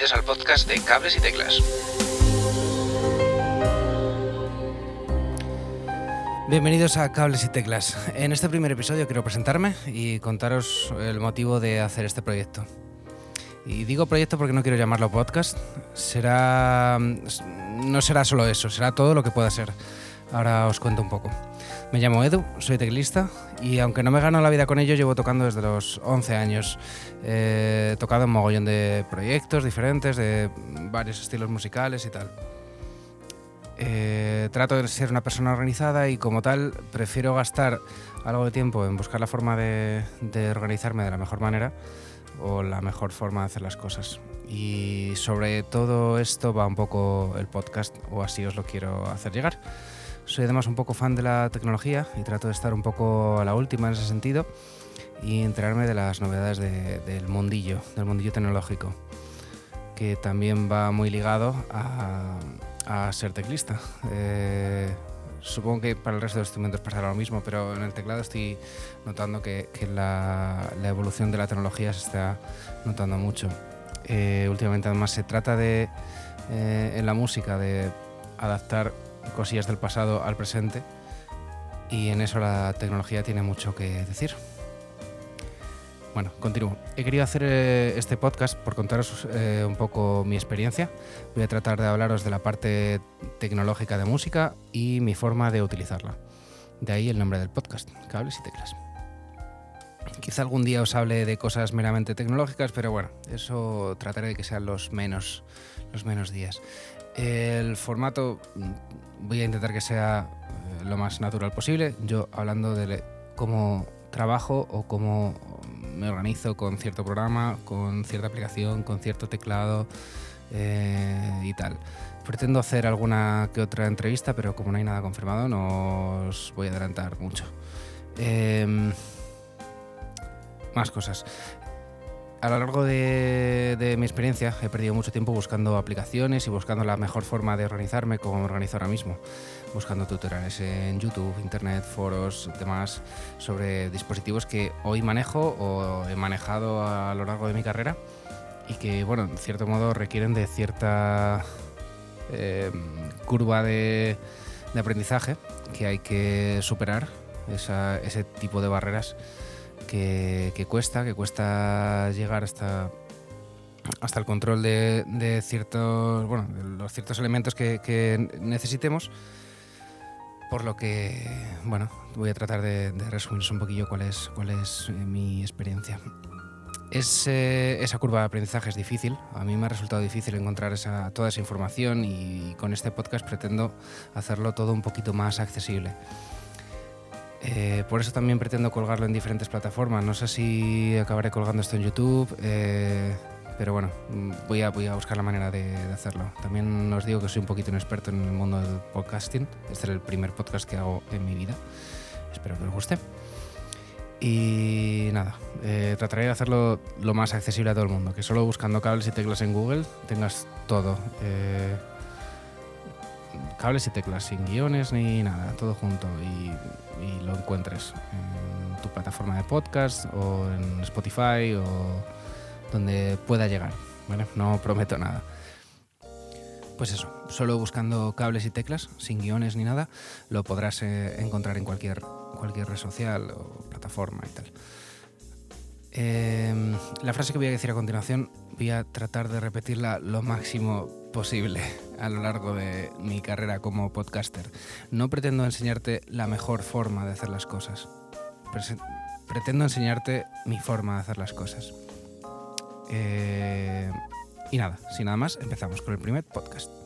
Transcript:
Bienvenidos al podcast de Cables y Teclas. Bienvenidos a Cables y Teclas. En este primer episodio quiero presentarme y contaros el motivo de hacer este proyecto. Y digo proyecto porque no quiero llamarlo podcast. Será. No será solo eso, será todo lo que pueda ser. Ahora os cuento un poco. Me llamo Edu, soy teclista y aunque no me gano la vida con ello, llevo tocando desde los 11 años. He tocado en mogollón de proyectos diferentes, de varios estilos musicales y tal. Eh, trato de ser una persona organizada y como tal prefiero gastar algo de tiempo en buscar la forma de, de organizarme de la mejor manera o la mejor forma de hacer las cosas. Y sobre todo esto va un poco el podcast, o así os lo quiero hacer llegar. Soy además un poco fan de la tecnología y trato de estar un poco a la última en ese sentido y enterarme de las novedades de- del mundillo, del mundillo tecnológico, que también va muy ligado a, a ser teclista. Eh, supongo que para el resto de los instrumentos pasará lo mismo, pero en el teclado estoy notando que, que la, la evolución de la tecnología se está notando mucho. Eh, últimamente además se trata de, eh, en la música, de adaptar cosillas del pasado al presente y en eso la tecnología tiene mucho que decir. Bueno, continúo. He querido hacer eh, este podcast por contaros eh, un poco mi experiencia. Voy a tratar de hablaros de la parte tecnológica de música y mi forma de utilizarla. De ahí el nombre del podcast, Cables y Teclas. Quizá algún día os hable de cosas meramente tecnológicas, pero bueno, eso trataré de que sean los menos, los menos días. El formato mm, voy a intentar que sea eh, lo más natural posible. Yo hablando de cómo trabajo o cómo me organizo con cierto programa, con cierta aplicación, con cierto teclado eh, y tal. Pretendo hacer alguna que otra entrevista, pero como no hay nada confirmado, no os voy a adelantar mucho. Em, más cosas. A lo largo de, de mi experiencia he perdido mucho tiempo buscando aplicaciones y buscando la mejor forma de organizarme como me organizo ahora mismo. Buscando tutoriales en YouTube, Internet, foros, demás sobre dispositivos que hoy manejo o he manejado a lo largo de mi carrera y que, bueno, en cierto modo requieren de cierta eh, curva de, de aprendizaje que hay que superar, esa- ese tipo de barreras que, cuesta, que cuesta llegar hasta, hasta el control de, ciertos, bueno, los ciertos elementos que, necesitemos. Por lo que, bueno, voy a tratar de, de resumiros un poquillo cuál es, cuál es eh, mi experiencia. Es, eh, esa curva de aprendizaje es difícil. A mí me ha resultado difícil encontrar toda esa información y con este podcast pretendo hacerlo todo un poquito más accesible. Eh, por eso también pretendo colgarlo en diferentes plataformas. No sé si acabaré colgando esto en YouTube, eh, pero bueno, mm, voy a, buscar la manera de, de hacerlo. También os digo que soy un poquito inexperto en el mundo del podcasting. Este es el primer podcast que hago en mi vida. Espero que os guste. Y nada, eh, trataré de hacerlo lo más accesible a todo el mundo. Que solo buscando cables y teclas en Google tengas todo. Cables y teclas, sin guiones ni nada, todo junto y, y lo encuentres en tu plataforma de podcast o en Spotify o donde pueda llegar. ¿vale? No prometo nada. Pues eso, solo buscando cables y teclas, sin guiones ni nada, lo podrás eh, encontrar en cualquier, cualquier red social o plataforma y tal. Eh, la frase que voy a decir a continuación voy a tratar de repetirla lo máximo posible a lo largo de mi carrera como podcaster. No pretendo enseñarte la mejor forma de hacer las cosas. Pretendo enseñarte mi forma de hacer las cosas. Eh, y nada, sin nada más, empezamos con el primer podcast.